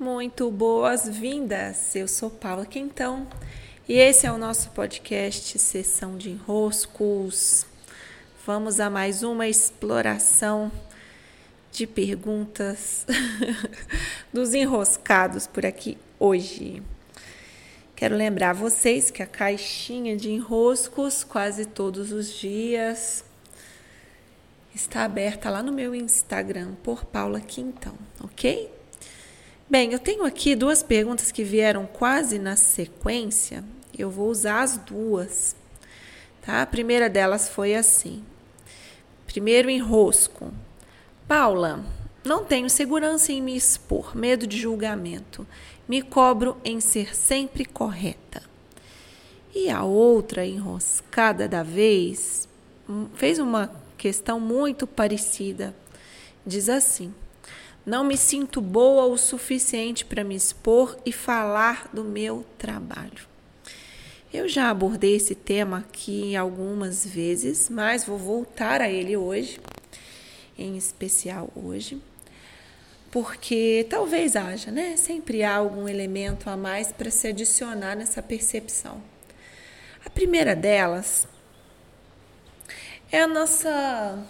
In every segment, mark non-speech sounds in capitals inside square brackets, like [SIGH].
Muito boas-vindas! Eu sou Paula Quintão e esse é o nosso podcast Sessão de Enroscos. Vamos a mais uma exploração de perguntas [LAUGHS] dos enroscados por aqui hoje. Quero lembrar vocês que a caixinha de enroscos, quase todos os dias, está aberta lá no meu Instagram, por Paula Quintão, ok? Bem, eu tenho aqui duas perguntas que vieram quase na sequência. Eu vou usar as duas. Tá? A primeira delas foi assim. Primeiro enrosco. Paula, não tenho segurança em me expor, medo de julgamento. Me cobro em ser sempre correta. E a outra enroscada da vez hum, fez uma questão muito parecida. Diz assim: não me sinto boa o suficiente para me expor e falar do meu trabalho. Eu já abordei esse tema aqui algumas vezes, mas vou voltar a ele hoje, em especial hoje, porque talvez haja, né? Sempre há algum elemento a mais para se adicionar nessa percepção. A primeira delas é a nossa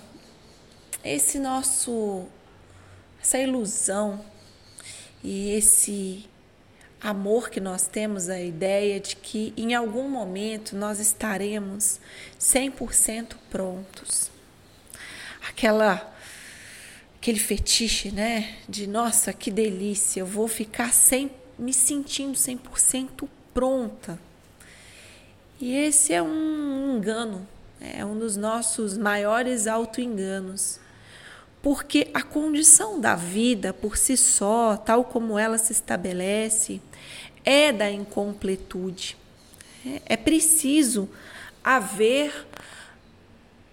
esse nosso essa ilusão e esse amor que nós temos a ideia de que em algum momento nós estaremos 100% prontos. Aquela aquele fetiche, né, de nossa, que delícia, eu vou ficar sem me sentindo 100% pronta. E esse é um engano, é um dos nossos maiores autoenganos porque a condição da vida por si só, tal como ela se estabelece, é da incompletude. É preciso haver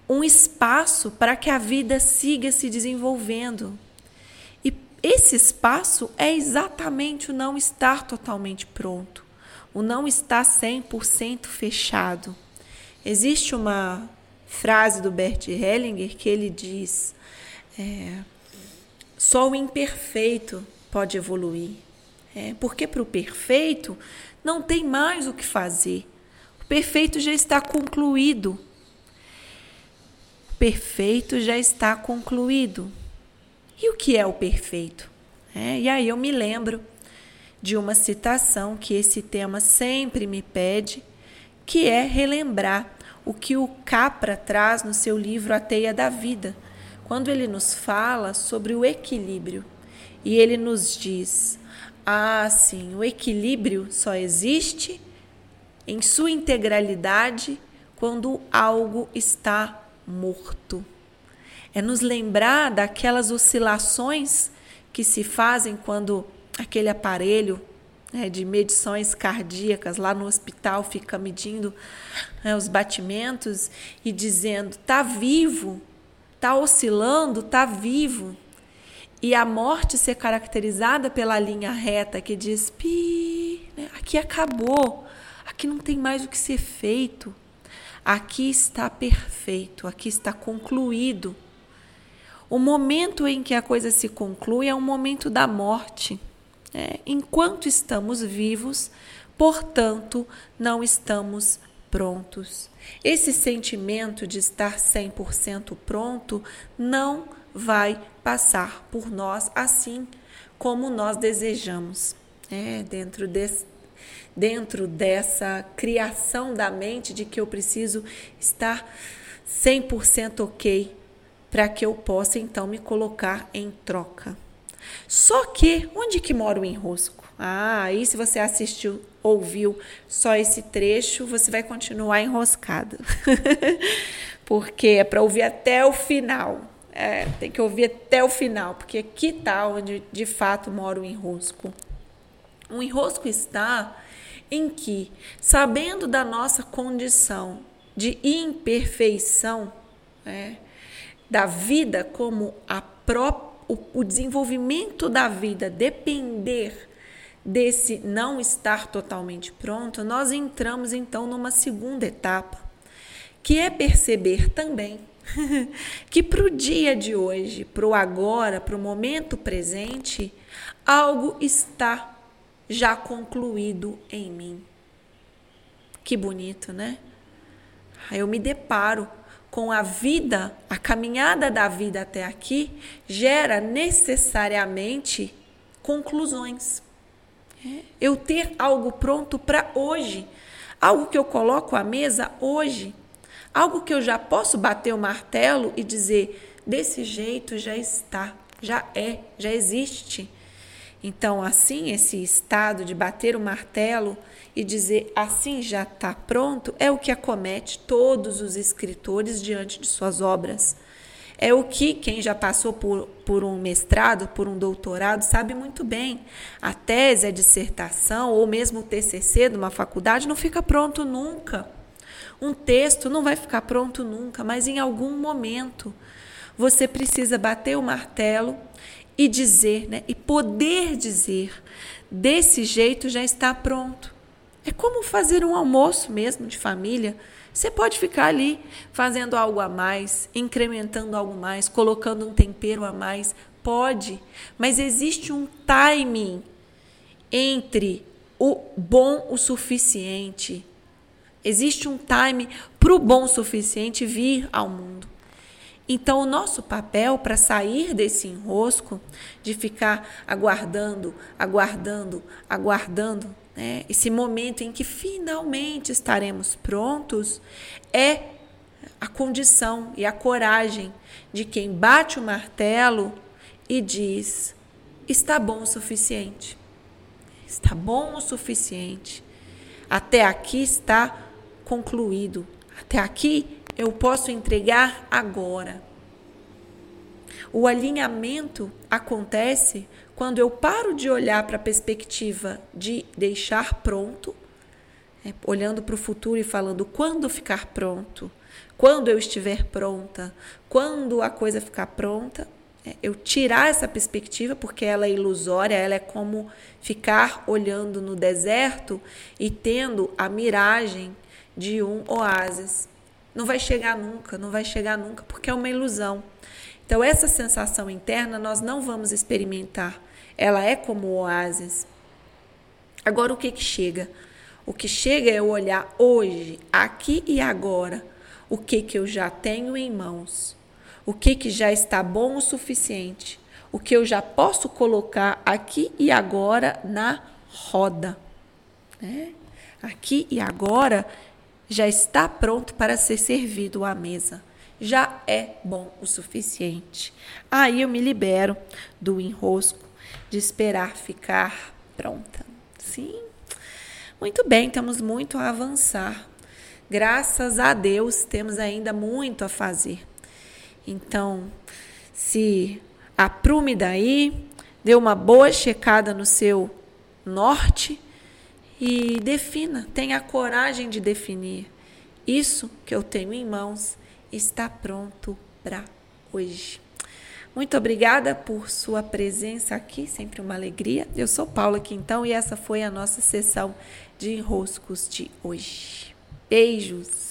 um espaço para que a vida siga se desenvolvendo. E esse espaço é exatamente o não estar totalmente pronto, o não estar 100% fechado. Existe uma frase do Bert Hellinger que ele diz: é, só o imperfeito pode evoluir. É, porque para o perfeito não tem mais o que fazer. O perfeito já está concluído. O perfeito já está concluído. E o que é o perfeito? É, e aí eu me lembro de uma citação que esse tema sempre me pede, que é relembrar o que o Capra traz no seu livro A Teia da Vida quando ele nos fala sobre o equilíbrio e ele nos diz: ah, sim, o equilíbrio só existe em sua integralidade quando algo está morto. É nos lembrar daquelas oscilações que se fazem quando aquele aparelho né, de medições cardíacas lá no hospital fica medindo né, os batimentos e dizendo: está vivo, está oscilando, está vivo. E a morte ser caracterizada pela linha reta que diz: pi, né? aqui acabou, aqui não tem mais o que ser feito, aqui está perfeito, aqui está concluído. O momento em que a coisa se conclui é o momento da morte. É, enquanto estamos vivos, portanto, não estamos prontos. Esse sentimento de estar 100% pronto não vai passar por nós assim como nós desejamos. É, dentro, desse, dentro dessa criação da mente de que eu preciso estar 100% ok para que eu possa então me colocar em troca. Só que onde que mora o enrosco? Ah, aí se você assistiu, ouviu só esse trecho, você vai continuar enroscado. [LAUGHS] porque é para ouvir até o final. É, tem que ouvir até o final, porque aqui está onde de fato mora o enrosco. O enrosco está em que, sabendo da nossa condição de imperfeição, né, da vida como a própria, o desenvolvimento da vida depender desse não estar totalmente pronto, nós entramos então numa segunda etapa, que é perceber também [LAUGHS] que para o dia de hoje, para o agora, para o momento presente, algo está já concluído em mim. Que bonito, né? Eu me deparo com a vida, a caminhada da vida até aqui, gera necessariamente conclusões. Eu ter algo pronto para hoje, algo que eu coloco à mesa hoje, algo que eu já posso bater o martelo e dizer: desse jeito já está, já é, já existe. Então, assim, esse estado de bater o martelo e dizer assim já está pronto é o que acomete todos os escritores diante de suas obras. É o que quem já passou por, por um mestrado, por um doutorado, sabe muito bem. A tese, a dissertação ou mesmo o TCC de uma faculdade não fica pronto nunca. Um texto não vai ficar pronto nunca, mas em algum momento você precisa bater o martelo e dizer, né? E poder dizer, desse jeito já está pronto. É como fazer um almoço mesmo de família. Você pode ficar ali fazendo algo a mais, incrementando algo mais, colocando um tempero a mais. Pode, mas existe um timing entre o bom o suficiente. Existe um time para o bom o suficiente vir ao mundo. Então, o nosso papel para sair desse enrosco de ficar aguardando, aguardando, aguardando, né, esse momento em que finalmente estaremos prontos, é a condição e a coragem de quem bate o martelo e diz: está bom o suficiente. Está bom o suficiente. Até aqui está concluído. Até aqui eu posso entregar agora. O alinhamento acontece quando eu paro de olhar para a perspectiva de deixar pronto, é, olhando para o futuro e falando quando ficar pronto, quando eu estiver pronta, quando a coisa ficar pronta, é, eu tirar essa perspectiva porque ela é ilusória, ela é como ficar olhando no deserto e tendo a miragem de um oásis. Não vai chegar nunca, não vai chegar nunca, porque é uma ilusão. Então, essa sensação interna nós não vamos experimentar. Ela é como oásis. Agora, o que, que chega? O que chega é eu olhar hoje, aqui e agora, o que, que eu já tenho em mãos, o que, que já está bom o suficiente, o que eu já posso colocar aqui e agora na roda. Né? Aqui e agora já está pronto para ser servido à mesa. Já é bom o suficiente. Aí eu me libero do enrosco de esperar ficar pronta. Sim. Muito bem, temos muito a avançar. Graças a Deus, temos ainda muito a fazer. Então, se aprume daí, dê uma boa checada no seu norte e defina, tenha a coragem de definir. Isso que eu tenho em mãos está pronto para hoje. Muito obrigada por sua presença aqui, sempre uma alegria. Eu sou Paula Quintão e essa foi a nossa sessão de enroscos de hoje. Beijos!